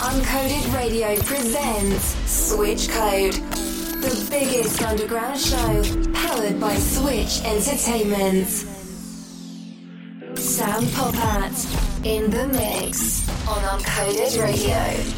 Uncoded Radio presents Switch Code, the biggest underground show powered by Switch Entertainment. Sam Popat in the mix on Uncoded Radio.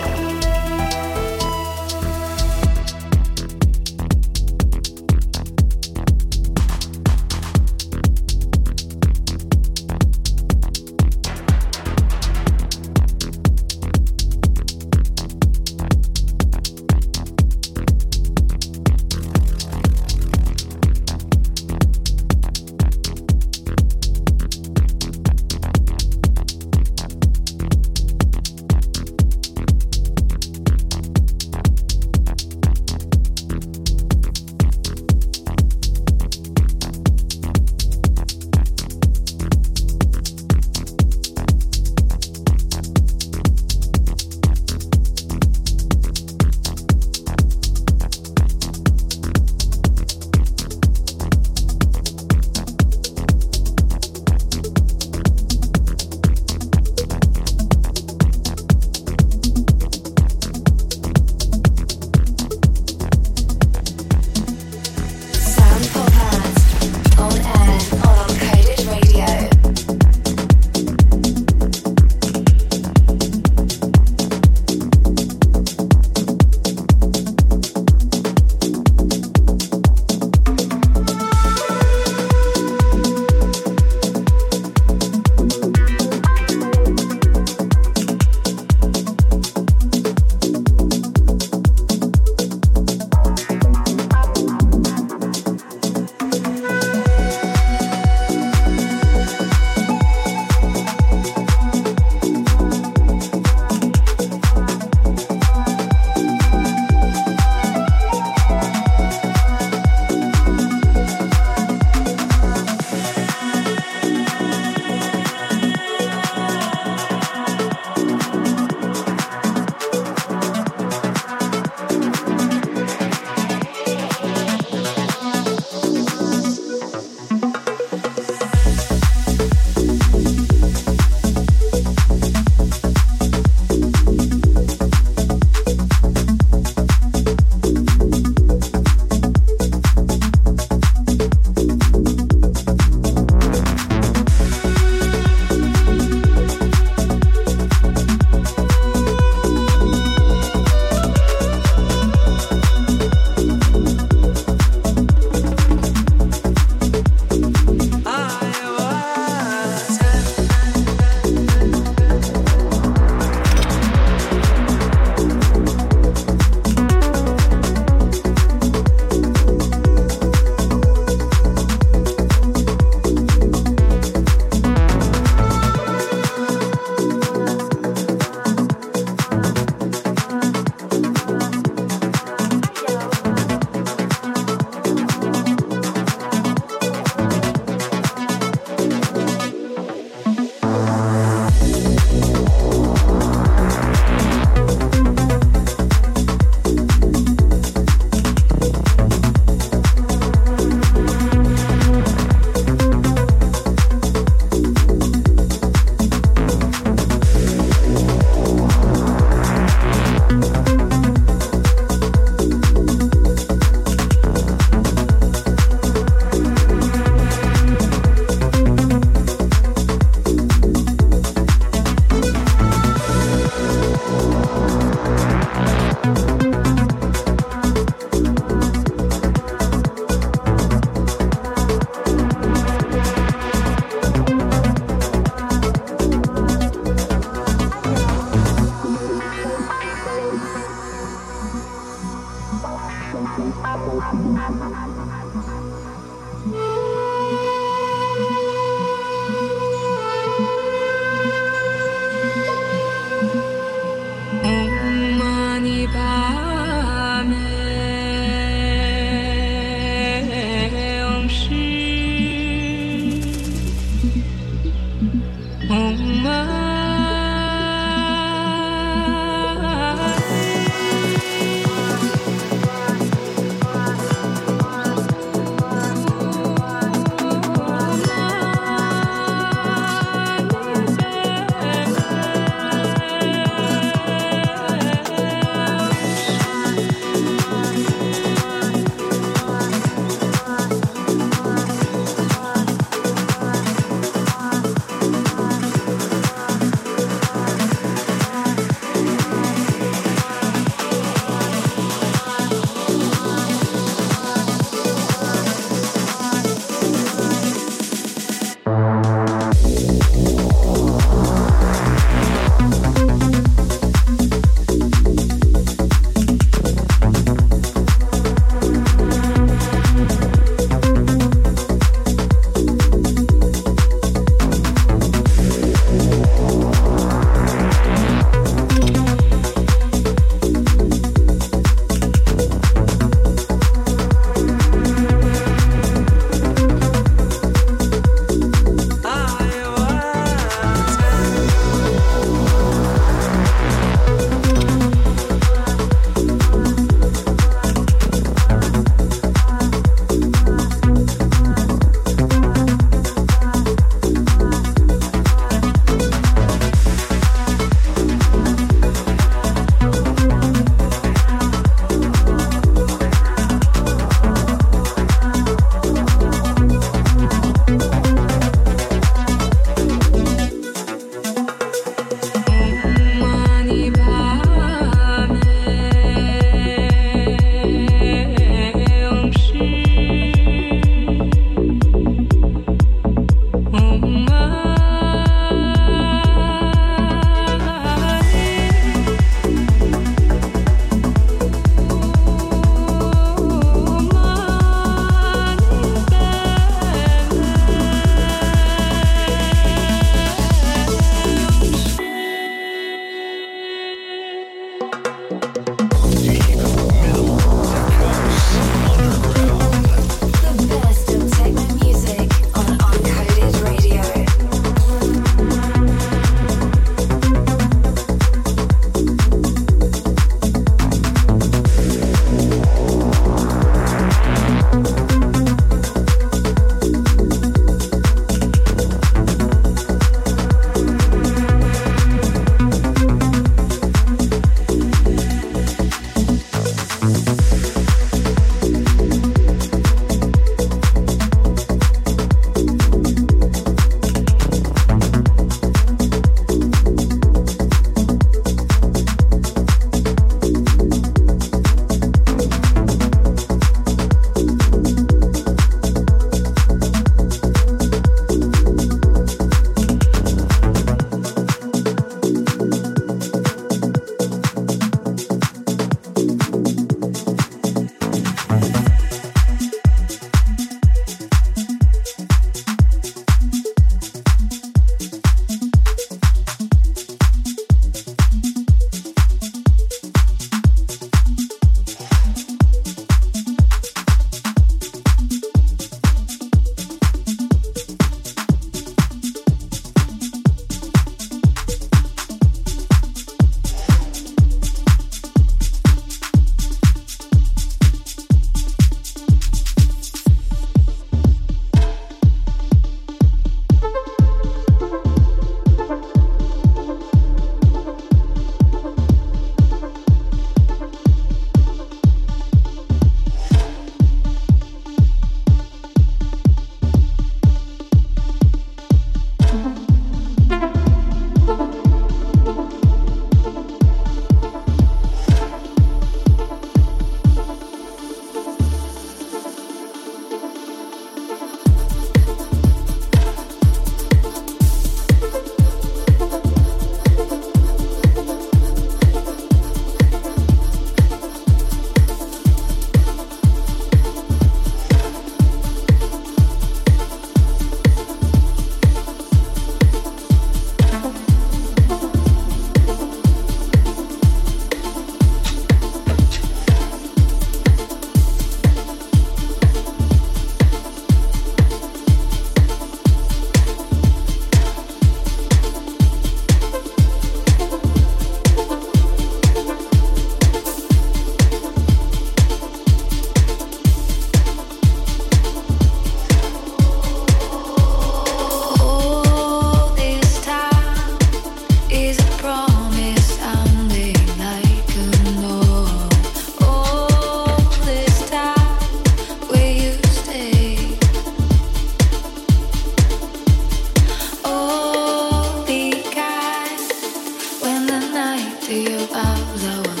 Do to you about the one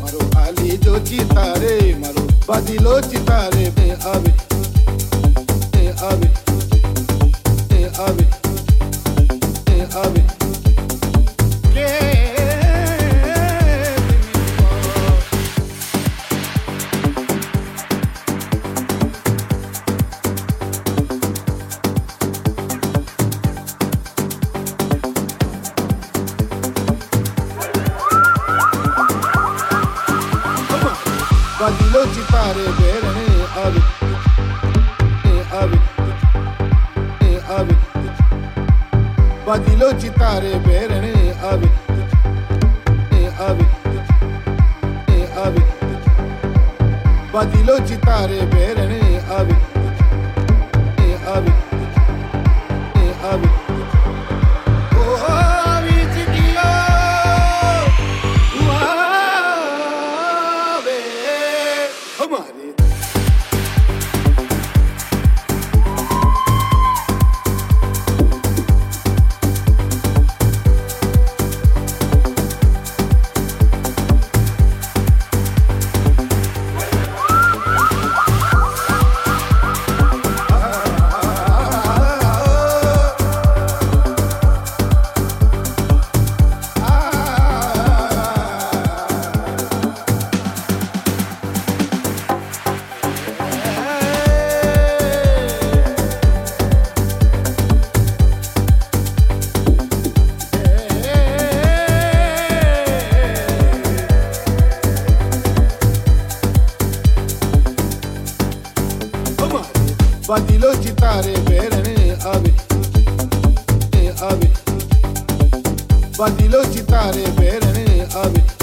Maru, Ali, do chitare, Maru, Badilo ti tare લોચી તારે વેરણે આવે આવે વાદી લોચી તારે વેરણે આવે